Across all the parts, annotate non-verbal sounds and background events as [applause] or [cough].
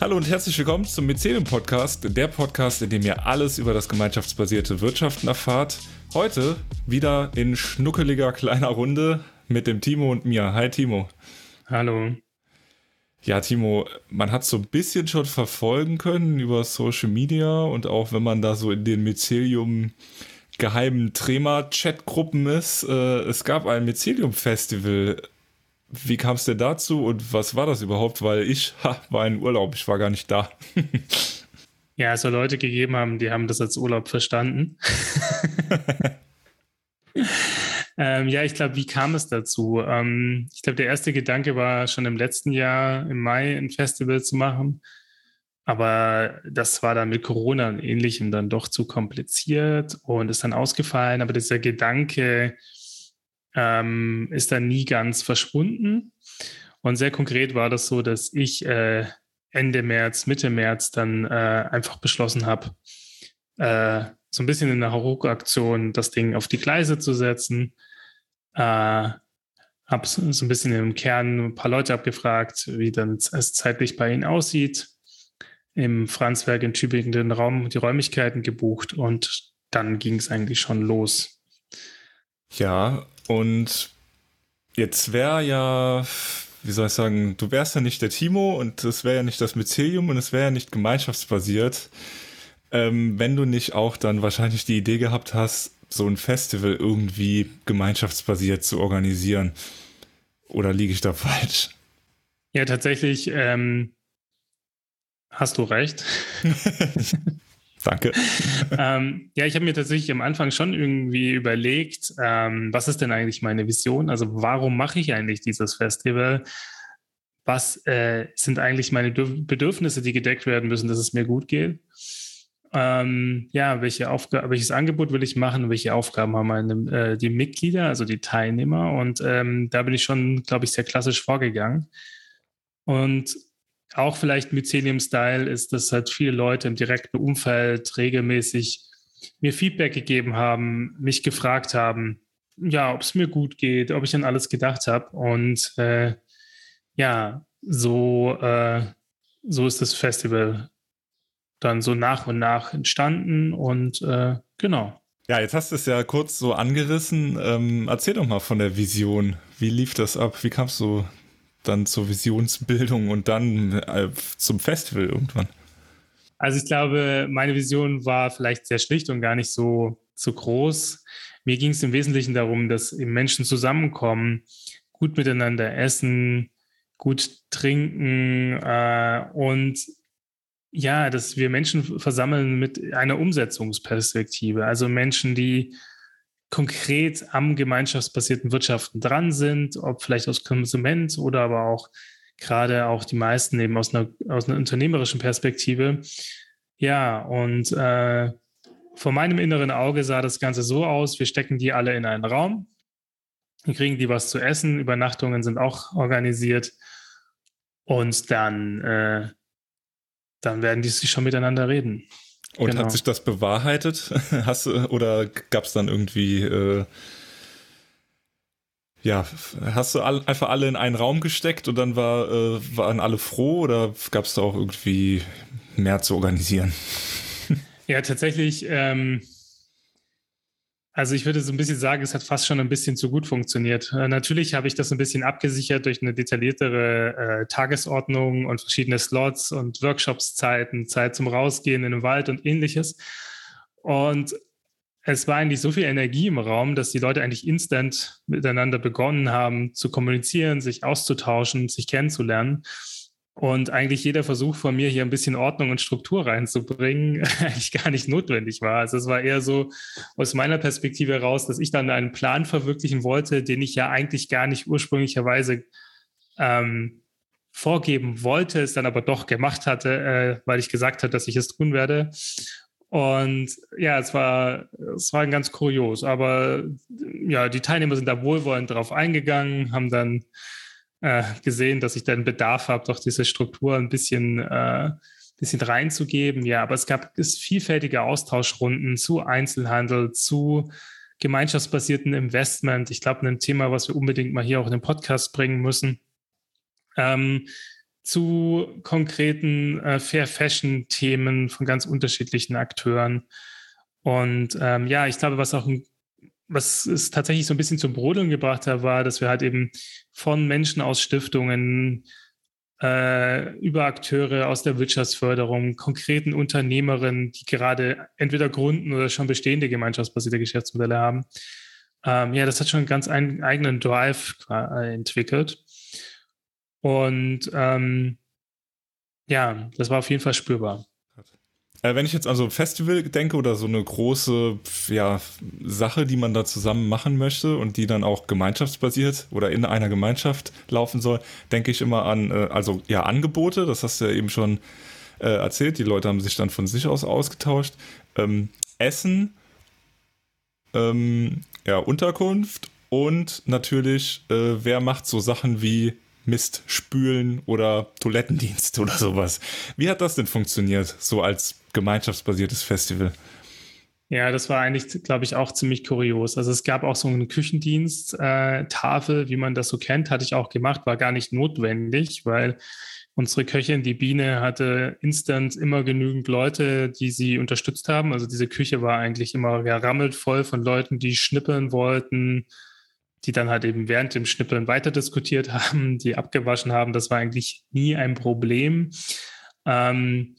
Hallo und herzlich willkommen zum Mycelium Podcast, der Podcast, in dem ihr alles über das gemeinschaftsbasierte Wirtschaften erfahrt. Heute wieder in schnuckeliger kleiner Runde mit dem Timo und mir. Hi Timo. Hallo. Ja, Timo, man hat so ein bisschen schon verfolgen können über Social Media und auch wenn man da so in den Mycelium geheimen Trema-Chat-Gruppen ist. Äh, es gab ein Mycelium-Festival. Wie kam es denn dazu und was war das überhaupt? Weil ich [laughs] ha, war in Urlaub, ich war gar nicht da. ja, es soll Leute gegeben haben, die haben das als Urlaub verstanden. [laughs] ähm, ja, ich glaube, wie kam es dazu? Ähm, ich glaube, der erste Gedanke war schon im letzten Jahr, im Mai, ein Festival zu machen. Aber das war dann mit Corona und Ähnlichem dann doch zu kompliziert und ist dann ausgefallen. Aber dieser Gedanke ähm, ist dann nie ganz verschwunden. Und sehr konkret war das so, dass ich äh, Ende März, Mitte März dann äh, einfach beschlossen habe, äh, so ein bisschen in einer Hauruck-Aktion das Ding auf die Gleise zu setzen. Äh, habe so ein bisschen im Kern ein paar Leute abgefragt, wie dann es zeitlich bei ihnen aussieht im Franzwerk in Tübingen den Raum, die Räumlichkeiten gebucht und dann ging es eigentlich schon los. Ja, und jetzt wäre ja, wie soll ich sagen, du wärst ja nicht der Timo und es wäre ja nicht das Mycelium und es wäre ja nicht gemeinschaftsbasiert, ähm, wenn du nicht auch dann wahrscheinlich die Idee gehabt hast, so ein Festival irgendwie gemeinschaftsbasiert zu organisieren. Oder liege ich da [laughs] falsch? Ja, tatsächlich ähm, Hast du recht. [laughs] Danke. ähm, ja, ich habe mir tatsächlich am Anfang schon irgendwie überlegt, ähm, was ist denn eigentlich meine Vision? Also warum mache ich eigentlich dieses Festival? Was äh, sind eigentlich meine Bedürfnisse, die gedeckt werden müssen, dass es mir gut geht? Ähm, ja, welche welches Angebot will ich machen? Welche Aufgaben haben meine, äh, die Mitglieder, also die Teilnehmer? Und ähm, da bin ich schon, glaube ich, sehr klassisch vorgegangen. Und auch vielleicht Mycelium-Style ist, dass halt viele Leute im direkten Umfeld regelmäßig mir Feedback gegeben haben, mich gefragt haben, ja, ob es mir gut geht, ob ich an alles gedacht habe. Und äh, ja, so, äh, so ist das Festival dann so nach und nach entstanden und äh, genau. Ja, jetzt hast du es ja kurz so angerissen. Ähm, erzähl doch mal von der Vision. Wie lief das ab? Wie kamst du dann zur Visionsbildung und dann äh, zum Festival irgendwann? Also ich glaube, meine Vision war vielleicht sehr schlicht und gar nicht so, so groß. Mir ging es im Wesentlichen darum, dass Menschen zusammenkommen, gut miteinander essen, gut trinken äh, und ja, dass wir Menschen versammeln mit einer Umsetzungsperspektive. Also Menschen, die konkret am gemeinschaftsbasierten Wirtschaften dran sind, ob vielleicht aus Konsument oder aber auch gerade auch die meisten eben aus einer, aus einer unternehmerischen Perspektive. Ja, und äh, vor meinem inneren Auge sah das Ganze so aus, wir stecken die alle in einen Raum, kriegen die was zu essen, Übernachtungen sind auch organisiert und dann, äh, dann werden die sich schon miteinander reden. Und genau. hat sich das bewahrheitet? [laughs] Hast du, oder gab es dann irgendwie, äh, ja, hast du all, einfach alle in einen Raum gesteckt und dann war, äh, waren alle froh oder gab es da auch irgendwie mehr zu organisieren? [laughs] Ja, tatsächlich ähm, also ich würde so ein bisschen sagen, es hat fast schon ein bisschen zu gut funktioniert. Äh, natürlich habe ich das ein bisschen abgesichert durch eine detailliertere äh, Tagesordnung und verschiedene Slots und Workshopszeiten, Zeit zum Rausgehen in den Wald und ähnliches. Und es war eigentlich so viel Energie im Raum, dass die Leute eigentlich instant miteinander begonnen haben zu kommunizieren, sich auszutauschen, sich kennenzulernen. Und eigentlich jeder Versuch von mir, hier ein bisschen Ordnung und Struktur reinzubringen, [laughs] eigentlich gar nicht notwendig war. Also es war eher so aus meiner Perspektive heraus, dass ich dann einen Plan verwirklichen wollte, den ich ja eigentlich gar nicht ursprünglicherweise ähm, vorgeben wollte, es dann aber doch gemacht hatte, äh, weil ich gesagt habe, dass ich es tun werde. Und ja, es war, es war ganz kurios. Aber ja, die Teilnehmer sind da wohlwollend darauf eingegangen, haben dann äh, gesehen, dass ich dann Bedarf habe, doch diese Struktur ein bisschen, äh, bisschen reinzugeben. Ja, aber es gab es vielfältige Austauschrunden zu Einzelhandel, zu gemeinschaftsbasierten Investment. Ich glaube, ein Thema, was wir unbedingt mal hier auch in den Podcast bringen müssen. Ähm, zu konkreten äh, Fair Fashion Themen von ganz unterschiedlichen Akteuren. Und ähm, ja, ich glaube, was auch ein, was es tatsächlich so ein bisschen zum Brodeln gebracht hat, war, dass wir halt eben von Menschen aus Stiftungen äh, über Akteure aus der Wirtschaftsförderung, konkreten Unternehmerinnen, die gerade entweder gründen oder schon bestehende gemeinschaftsbasierte Geschäftsmodelle haben. Ähm, ja, das hat schon einen ganz ein, eigenen Drive äh, entwickelt. Und ähm, ja, das war auf jeden Fall spürbar. Äh, wenn ich jetzt also Festival denke oder so eine große ja, Sache, die man da zusammen machen möchte und die dann auch gemeinschaftsbasiert oder in einer Gemeinschaft laufen soll, denke ich immer an, äh, also ja, Angebote, das hast du ja eben schon äh, erzählt, die Leute haben sich dann von sich aus ausgetauscht. Ähm, Essen, ähm, ja, Unterkunft und natürlich, äh, wer macht so Sachen wie Mist spülen oder Toilettendienst oder sowas. Wie hat das denn funktioniert, so als gemeinschaftsbasiertes Festival? Ja, das war eigentlich, glaube ich, auch ziemlich kurios. Also es gab auch so eine Küchendienst-Tafel, äh, wie man das so kennt, hatte ich auch gemacht, war gar nicht notwendig, weil unsere Köchin, die Biene, hatte instant immer genügend Leute, die sie unterstützt haben. Also diese Küche war eigentlich immer gerammelt voll von Leuten, die schnippeln wollten, die dann halt eben während dem Schnippeln weiter diskutiert [laughs] haben, die abgewaschen haben. Das war eigentlich nie ein Problem. Ähm,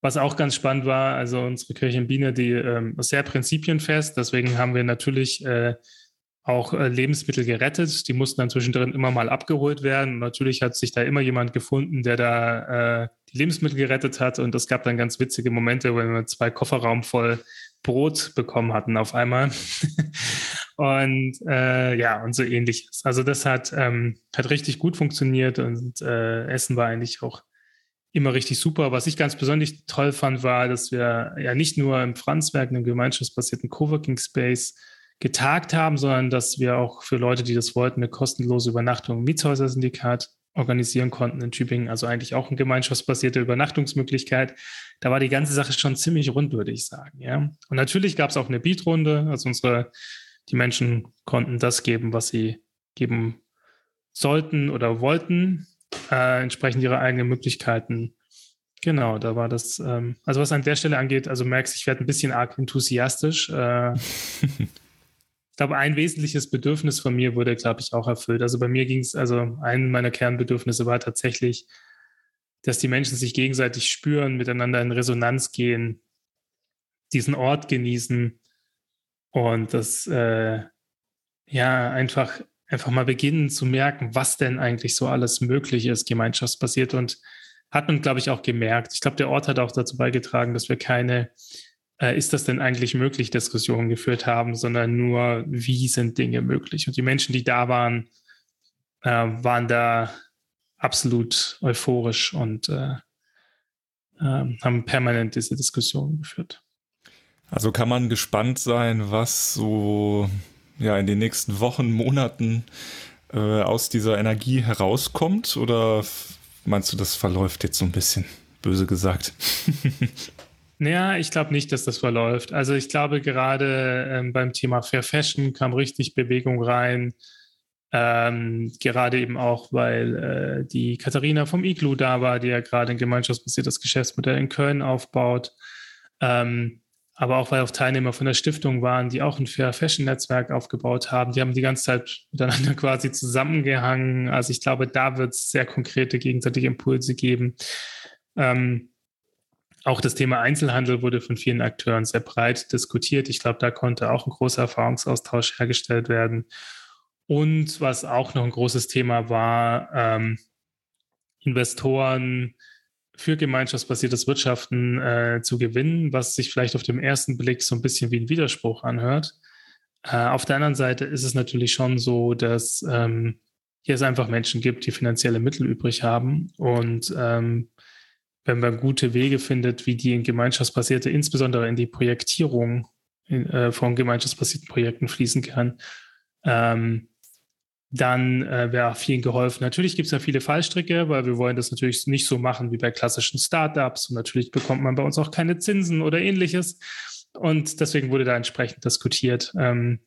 was auch ganz spannend war, also unsere Köchin Biene, die ähm, sehr prinzipienfest, deswegen haben wir natürlich äh, auch äh, Lebensmittel gerettet. Die mussten dann zwischendrin immer mal abgeholt werden. Und natürlich hat sich da immer jemand gefunden, der da äh, die Lebensmittel gerettet hat. Und es gab dann ganz witzige Momente, wenn wir zwei Kofferraum voll Brot bekommen hatten auf einmal. [laughs] und äh, ja, und so ähnliches. Also das hat, ähm, hat richtig gut funktioniert und äh, Essen war eigentlich auch immer richtig super. Was ich ganz besonders toll fand, war, dass wir ja nicht nur im Franzwerk, einem gemeinschaftsbasierten Coworking Space, getagt haben, sondern dass wir auch für Leute, die das wollten, eine kostenlose Übernachtung im Mietshäuser-Syndikat organisieren konnten in Tübingen. Also eigentlich auch eine gemeinschaftsbasierte Übernachtungsmöglichkeit. Da war die ganze Sache schon ziemlich rund, würde ich sagen. Ja. Und natürlich gab es auch eine Beatrunde. Also unsere, die Menschen konnten das geben, was sie geben sollten oder wollten, äh, entsprechend ihrer eigenen Möglichkeiten. Genau, da war das, ähm, also was an der Stelle angeht, also merkst, ich werde ein bisschen arg enthusiastisch. Äh, [laughs] glaube, ein wesentliches Bedürfnis von mir wurde, glaube ich, auch erfüllt. Also bei mir ging es, also ein meiner Kernbedürfnisse war tatsächlich, dass die Menschen sich gegenseitig spüren, miteinander in Resonanz gehen, diesen Ort genießen und das äh, ja einfach einfach mal beginnen zu merken, was denn eigentlich so alles möglich ist, gemeinschaftsbasiert und hat man, glaube ich, auch gemerkt. Ich glaube, der Ort hat auch dazu beigetragen, dass wir keine äh, ist das denn eigentlich möglich, Diskussionen geführt haben, sondern nur, wie sind Dinge möglich. Und die Menschen, die da waren, äh, waren da absolut euphorisch und äh, ähm, haben permanent diese Diskussionen geführt. Also kann man gespannt sein, was so ja in den nächsten Wochen, Monaten äh, aus dieser Energie herauskommt? Oder meinst du, das verläuft jetzt so ein bisschen böse gesagt? [laughs] Naja, ich glaube nicht, dass das verläuft. Also ich glaube gerade ähm, beim Thema Fair Fashion kam richtig Bewegung rein. Ähm, gerade eben auch, weil äh, die Katharina vom Iglu da war, die ja gerade ein gemeinschaftsbasiertes Geschäftsmodell in Köln aufbaut. Ähm, aber auch weil auch Teilnehmer von der Stiftung waren, die auch ein Fair Fashion Netzwerk aufgebaut haben. Die haben die ganze Zeit miteinander [laughs] quasi zusammengehangen. Also ich glaube, da wird es sehr konkrete gegenseitige Impulse geben. Ähm, auch das Thema Einzelhandel wurde von vielen Akteuren sehr breit diskutiert. Ich glaube, da konnte auch ein großer Erfahrungsaustausch hergestellt werden. Und was auch noch ein großes Thema war, ähm, Investoren für gemeinschaftsbasiertes Wirtschaften äh, zu gewinnen, was sich vielleicht auf den ersten Blick so ein bisschen wie ein Widerspruch anhört. Äh, auf der anderen Seite ist es natürlich schon so, dass ähm, hier es einfach Menschen gibt, die finanzielle Mittel übrig haben und ähm, wenn man gute Wege findet, wie die in gemeinschaftsbasierte, insbesondere in die Projektierung in, äh, von gemeinschaftsbasierten Projekten fließen kann, ähm, dann äh, wäre vielen geholfen. Natürlich gibt es ja viele Fallstricke, weil wir wollen das natürlich nicht so machen wie bei klassischen Startups und natürlich bekommt man bei uns auch keine Zinsen oder ähnliches. Und deswegen wurde da entsprechend diskutiert. Ähm,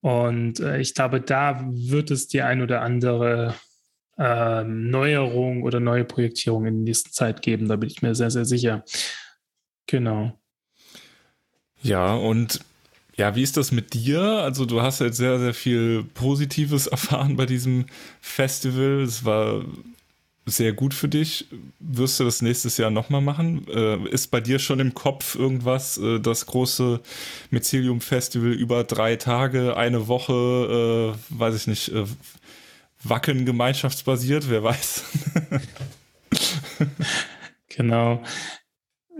und äh, ich glaube, da wird es die ein oder andere ähm, Neuerungen oder neue Projektierungen in der nächsten Zeit geben. Da bin ich mir sehr, sehr sicher. Genau. Ja, und ja, wie ist das mit dir? Also du hast jetzt sehr, sehr viel Positives [laughs] erfahren bei diesem Festival. Es war sehr gut für dich. Wirst du das nächstes Jahr nochmal machen? Äh, ist bei dir schon im Kopf irgendwas, äh, das große Mycelium Festival über drei Tage, eine Woche, äh, weiß ich nicht, äh, Wacken gemeinschaftsbasiert, wer weiß? [laughs] genau.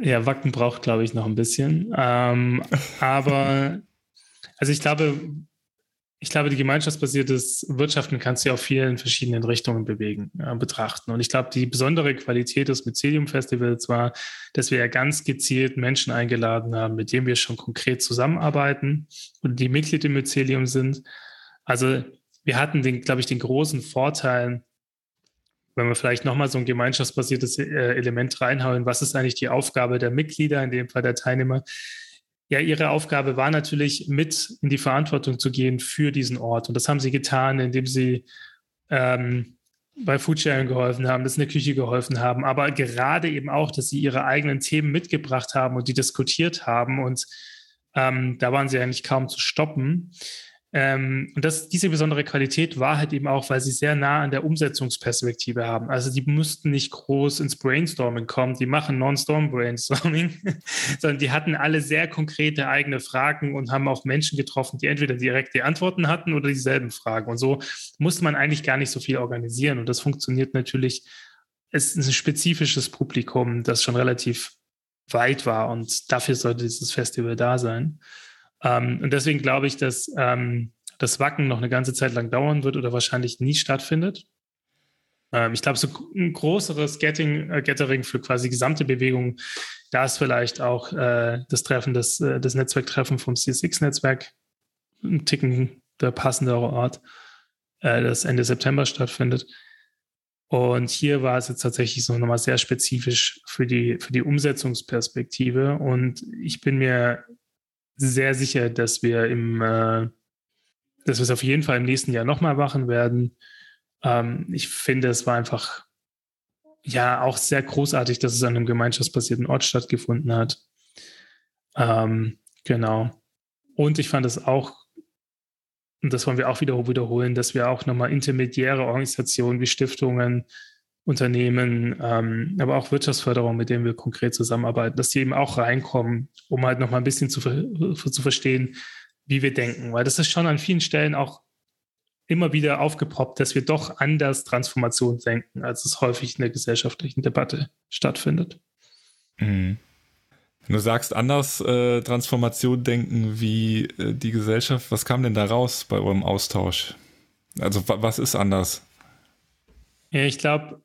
Ja, Wacken braucht, glaube ich, noch ein bisschen. Ähm, aber, also ich glaube, ich glaube, die gemeinschaftsbasiertes Wirtschaften kannst du ja auf vielen verschiedenen Richtungen bewegen, äh, betrachten. Und ich glaube, die besondere Qualität des Mycelium Festivals war, dass wir ja ganz gezielt Menschen eingeladen haben, mit denen wir schon konkret zusammenarbeiten und die Mitglied im Mycelium sind. Also wir hatten, den, glaube ich, den großen Vorteil, wenn wir vielleicht nochmal so ein gemeinschaftsbasiertes äh, Element reinhauen, was ist eigentlich die Aufgabe der Mitglieder, in dem Fall der Teilnehmer, ja, ihre Aufgabe war natürlich, mit in die Verantwortung zu gehen für diesen Ort. Und das haben sie getan, indem sie ähm, bei Foodsharing geholfen haben, dass in der Küche geholfen haben, aber gerade eben auch, dass sie ihre eigenen Themen mitgebracht haben und die diskutiert haben. Und ähm, da waren sie eigentlich kaum zu stoppen. Ähm, und das, diese besondere Qualität war halt eben auch, weil sie sehr nah an der Umsetzungsperspektive haben. Also die mussten nicht groß ins Brainstorming kommen, die machen Non-Storm-Brainstorming, [laughs] sondern die hatten alle sehr konkrete eigene Fragen und haben auch Menschen getroffen, die entweder direkt die Antworten hatten oder dieselben Fragen. Und so musste man eigentlich gar nicht so viel organisieren. Und das funktioniert natürlich. Es ist ein spezifisches Publikum, das schon relativ weit war und dafür sollte dieses Festival da sein. Ähm, und deswegen glaube ich, dass ähm, das Wacken noch eine ganze Zeit lang dauern wird oder wahrscheinlich nie stattfindet. Ähm, ich glaube, so ein größeres Getting, äh, Gathering für quasi gesamte Bewegung, da ist vielleicht auch äh, das Treffen, des, äh, das Netzwerktreffen vom CSX-Netzwerk ein Ticken der passendere Ort, äh, das Ende September stattfindet. Und hier war es jetzt tatsächlich so nochmal sehr spezifisch für die, für die Umsetzungsperspektive. Und ich bin mir sehr sicher, dass wir im, äh, dass wir es auf jeden Fall im nächsten Jahr nochmal machen werden. Ähm, ich finde, es war einfach ja auch sehr großartig, dass es an einem gemeinschaftsbasierten Ort stattgefunden hat. Ähm, genau. Und ich fand es auch, und das wollen wir auch wieder wiederholen, dass wir auch nochmal intermediäre Organisationen wie Stiftungen, Unternehmen, ähm, aber auch Wirtschaftsförderung, mit denen wir konkret zusammenarbeiten, dass die eben auch reinkommen, um halt noch mal ein bisschen zu, zu verstehen, wie wir denken. Weil das ist schon an vielen Stellen auch immer wieder aufgepoppt, dass wir doch anders Transformation denken, als es häufig in der gesellschaftlichen Debatte stattfindet. Mhm. Wenn du sagst, anders äh, Transformation denken wie äh, die Gesellschaft, was kam denn da raus bei eurem Austausch? Also was ist anders? Ja, ich glaube,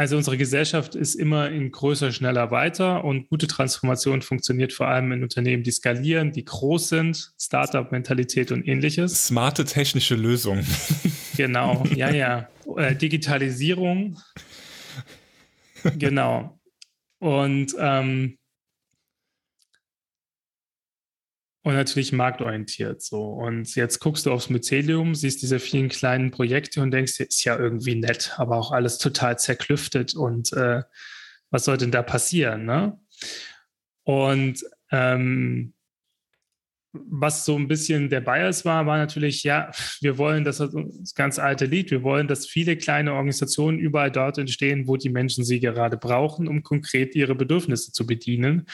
also unsere Gesellschaft ist immer in größer, schneller, weiter und gute Transformation funktioniert vor allem in Unternehmen, die skalieren, die groß sind, Startup-Mentalität und ähnliches. Smarte technische Lösungen. [laughs] Genau, ja, ja. Äh, Digitalisierung. Genau. Und ähm, und natürlich marktorientiert so. Und jetzt guckst du aufs Mycelium, siehst diese vielen kleinen Projekte und denkst, ist ja irgendwie nett, aber auch alles total zerklüftet und äh, was soll denn da passieren? Ne? Und ähm, was so ein bisschen der Bias war, war natürlich, ja, wir wollen, das, das ganz alte Lied, wir wollen, dass viele kleine Organisationen überall dort entstehen, wo die Menschen sie gerade brauchen, um konkret ihre Bedürfnisse zu bedienen.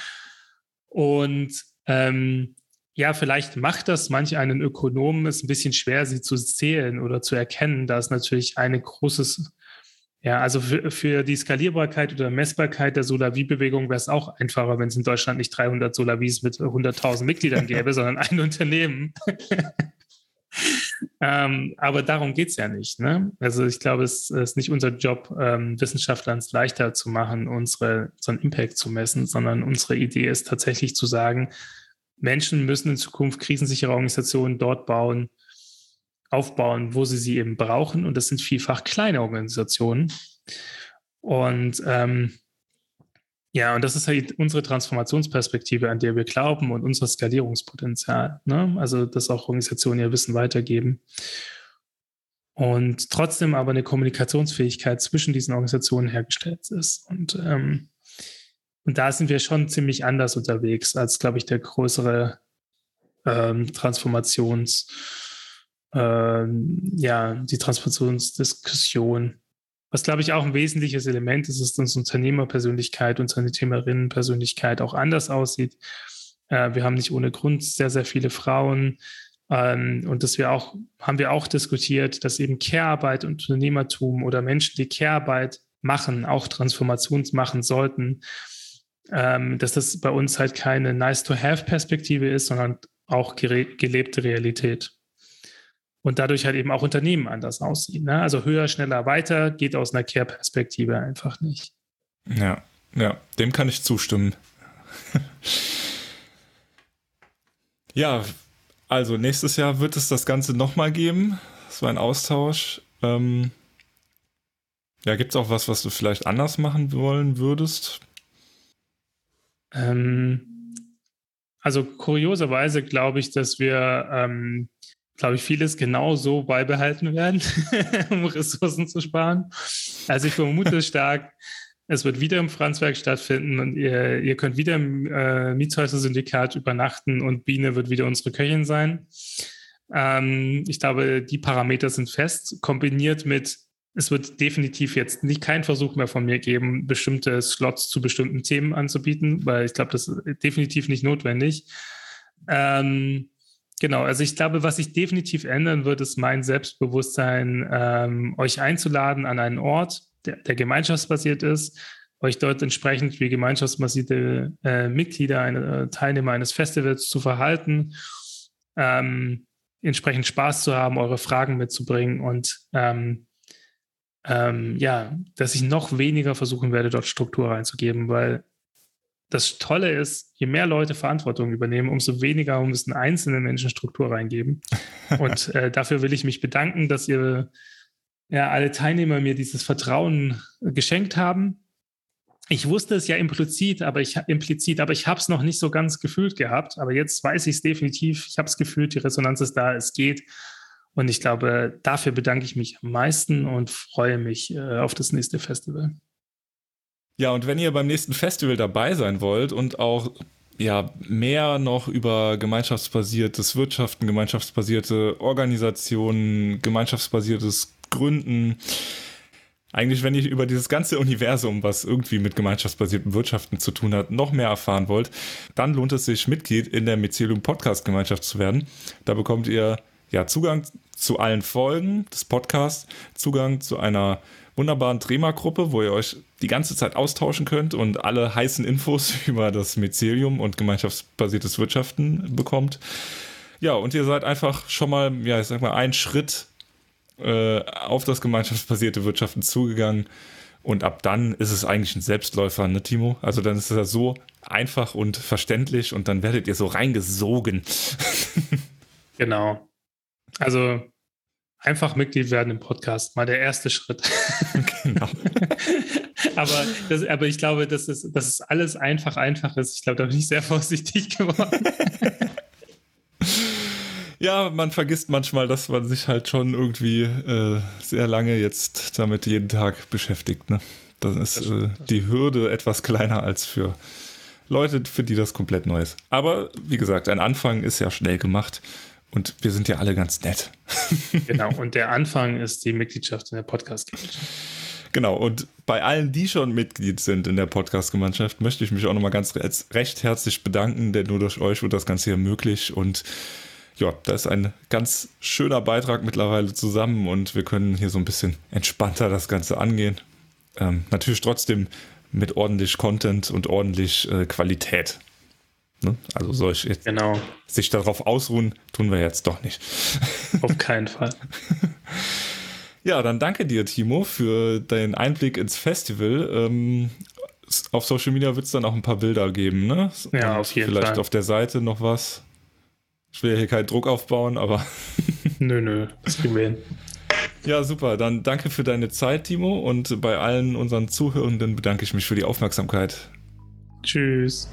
Und ähm, ja, vielleicht macht das manch einen Ökonomen es ein bisschen schwer, sie zu zählen oder zu erkennen, da ist natürlich ein großes, ja, also für, für die Skalierbarkeit oder Messbarkeit der Solavi-Bewegung wäre es auch einfacher, wenn es in Deutschland nicht 300 Solavis mit 100.000 Mitgliedern [laughs] gäbe, sondern ein Unternehmen. [laughs] ähm, aber darum geht es ja nicht. Ne? Also ich glaube, es ist nicht unser Job, ähm, Wissenschaftlern es leichter zu machen, unsere, unseren Impact zu messen, sondern unsere Idee ist tatsächlich zu sagen, Menschen müssen in Zukunft krisensichere Organisationen dort bauen, aufbauen, wo sie sie eben brauchen. Und das sind vielfach kleine Organisationen. Und ähm, ja, und das ist halt unsere Transformationsperspektive, an der wir glauben und unser Skalierungspotenzial. Ne? Also, dass auch Organisationen ihr Wissen weitergeben. und trotzdem aber eine Kommunikationsfähigkeit zwischen diesen Organisationen hergestellt ist. Und, ähm, und da sind wir schon ziemlich anders unterwegs als, glaube ich, der größere ähm, Transformations, ähm, ja, die Transformationsdiskussion. Was, glaube ich, auch ein wesentliches Element ist, ist, dass Unternehmerpersönlichkeit, Unternehmerinnenpersönlichkeit auch anders aussieht. Äh, wir haben nicht ohne Grund sehr, sehr viele Frauen. Ähm, und das wir auch, haben wir auch diskutiert, dass eben Care-Arbeit und Unternehmertum oder Menschen, die Care-Arbeit machen, auch Transformations machen sollten, ähm, dass das bei uns halt keine Nice-to-Have-Perspektive ist, sondern auch gelebte Realität. Und dadurch halt eben auch Unternehmen anders aussehen. Ne? Also höher, schneller, weiter geht aus einer Care-Perspektive einfach nicht. Ja, ja, dem kann ich zustimmen. [laughs] ja, also nächstes Jahr wird es das Ganze nochmal geben. Das war ein Austausch. Ähm, ja, gibt es auch was, was du vielleicht anders machen wollen würdest? Ähm, also kurioserweise glaube ich, dass wir, ähm, glaube ich, vieles genau so beibehalten werden, [laughs] um Ressourcen zu sparen. Also ich vermute [laughs] stark, es wird wieder im Franzwerk stattfinden und ihr, ihr könnt wieder im äh, Mietshäuser-Syndikat übernachten und Biene wird wieder unsere Köchin sein. Ähm, ich glaube, die Parameter sind fest, kombiniert mit, es wird definitiv jetzt nicht kein Versuch mehr von mir geben, bestimmte Slots zu bestimmten Themen anzubieten, weil ich glaube, das ist definitiv nicht notwendig. Ähm, Genau, also ich glaube, was sich definitiv ändern wird, ist mein Selbstbewusstsein, ähm, euch einzuladen an einen Ort, der, der gemeinschaftsbasiert ist, euch dort entsprechend wie gemeinschaftsbasierte äh, Mitglieder, eine, äh, Teilnehmer eines Festivals zu verhalten, ähm, entsprechend Spaß zu haben, eure Fragen mitzubringen und ähm, ähm, ja, dass ich noch weniger versuchen werde, dort Struktur reinzugeben, weil das Tolle ist, je mehr Leute Verantwortung übernehmen, umso weniger müssen einzelne Menschen Struktur reingeben. [laughs] Und äh, dafür will ich mich bedanken, dass ihr ja, alle Teilnehmer mir dieses Vertrauen geschenkt haben. Ich wusste es ja implizit, aber ich implizit, aber ich habe es noch nicht so ganz gefühlt gehabt. Aber jetzt weiß ich es definitiv. Ich habe es gefühlt, die Resonanz ist da, es geht. Und ich glaube, dafür bedanke ich mich am meisten und freue mich äh, auf das nächste Festival. Ja, und wenn ihr beim nächsten Festival dabei sein wollt und auch ja, mehr noch über gemeinschaftsbasiertes Wirtschaften, gemeinschaftsbasierte Organisationen, gemeinschaftsbasiertes Gründen, eigentlich, wenn ihr über dieses ganze Universum, was irgendwie mit gemeinschaftsbasierten Wirtschaften zu tun hat, noch mehr erfahren wollt, dann lohnt es sich, Mitglied in der Mycelium Podcast Gemeinschaft zu werden. Da bekommt ihr ja Zugang zu allen Folgen des Podcasts, Zugang zu einer wunderbaren Trema-Gruppe, wo ihr euch die ganze Zeit austauschen könnt und alle heißen Infos [laughs] über das Mycelium und gemeinschaftsbasiertes Wirtschaften bekommt. Ja, und ihr seid einfach schon mal, ja, ich sag mal, einen Schritt äh, auf das gemeinschaftsbasierte Wirtschaften zugegangen. Und ab dann ist es eigentlich ein Selbstläufer, ne, Timo? Also dann ist es ja so einfach und verständlich und dann werdet ihr so reingesogen. [laughs] genau. Also einfach Mitglied werden im Podcast, mal der erste Schritt. Genau. [laughs] aber, das, aber ich glaube, dass es, dass es alles einfach, einfach ist. Ich glaube, da bin ich sehr [laughs] vorsichtig geworden. ja, man vergisst manchmal, dass man sich halt schon irgendwie äh, sehr lange jetzt damit jeden Tag beschäftigt. Ne? Dann ist äh, die Hürde etwas kleiner als für Leute, für die das komplett neu ist. Aber wie gesagt, ein Anfang ist ja schnell gemacht. Und wir sind ja alle ganz nett. genau, [laughs] und der Anfang ist die Mitgliedschaft in der Podcast-Gemeinschaft. Genau, und bei allen, die schon Mitglied sind in der Podcast-Gemeinschaft, möchte ich mich auch nochmal ganz recht herzlich bedanken, denn nur durch euch wird das Ganze hier möglich. Und ja, da ist ein ganz schöner Beitrag mittlerweile zusammen und wir können hier so ein bisschen entspannter das Ganze angehen. Ähm, natürlich trotzdem mit ordentlich Content und ordentlich äh, Qualität. Ne? Also soll ich jetzt genau. sich darauf ausruhen, tun wir jetzt doch nicht. [laughs] Auf keinen Fall. ja, dann danke dir, Timo, für deinen Einblick ins Festival. Ähm, auf Social Media wird es dann auch ein paar Bilder geben, ne? Ja, Und auf jeden vielleicht Fall. Vielleicht auf der Seite noch was. Ich will hier keinen Druck aufbauen, aber. [laughs] nö, nö, das kriegen wir hin. Ja, super. Dann danke für deine Zeit, Timo. Und bei allen unseren Zuhörenden bedanke ich mich für die Aufmerksamkeit. Tschüss.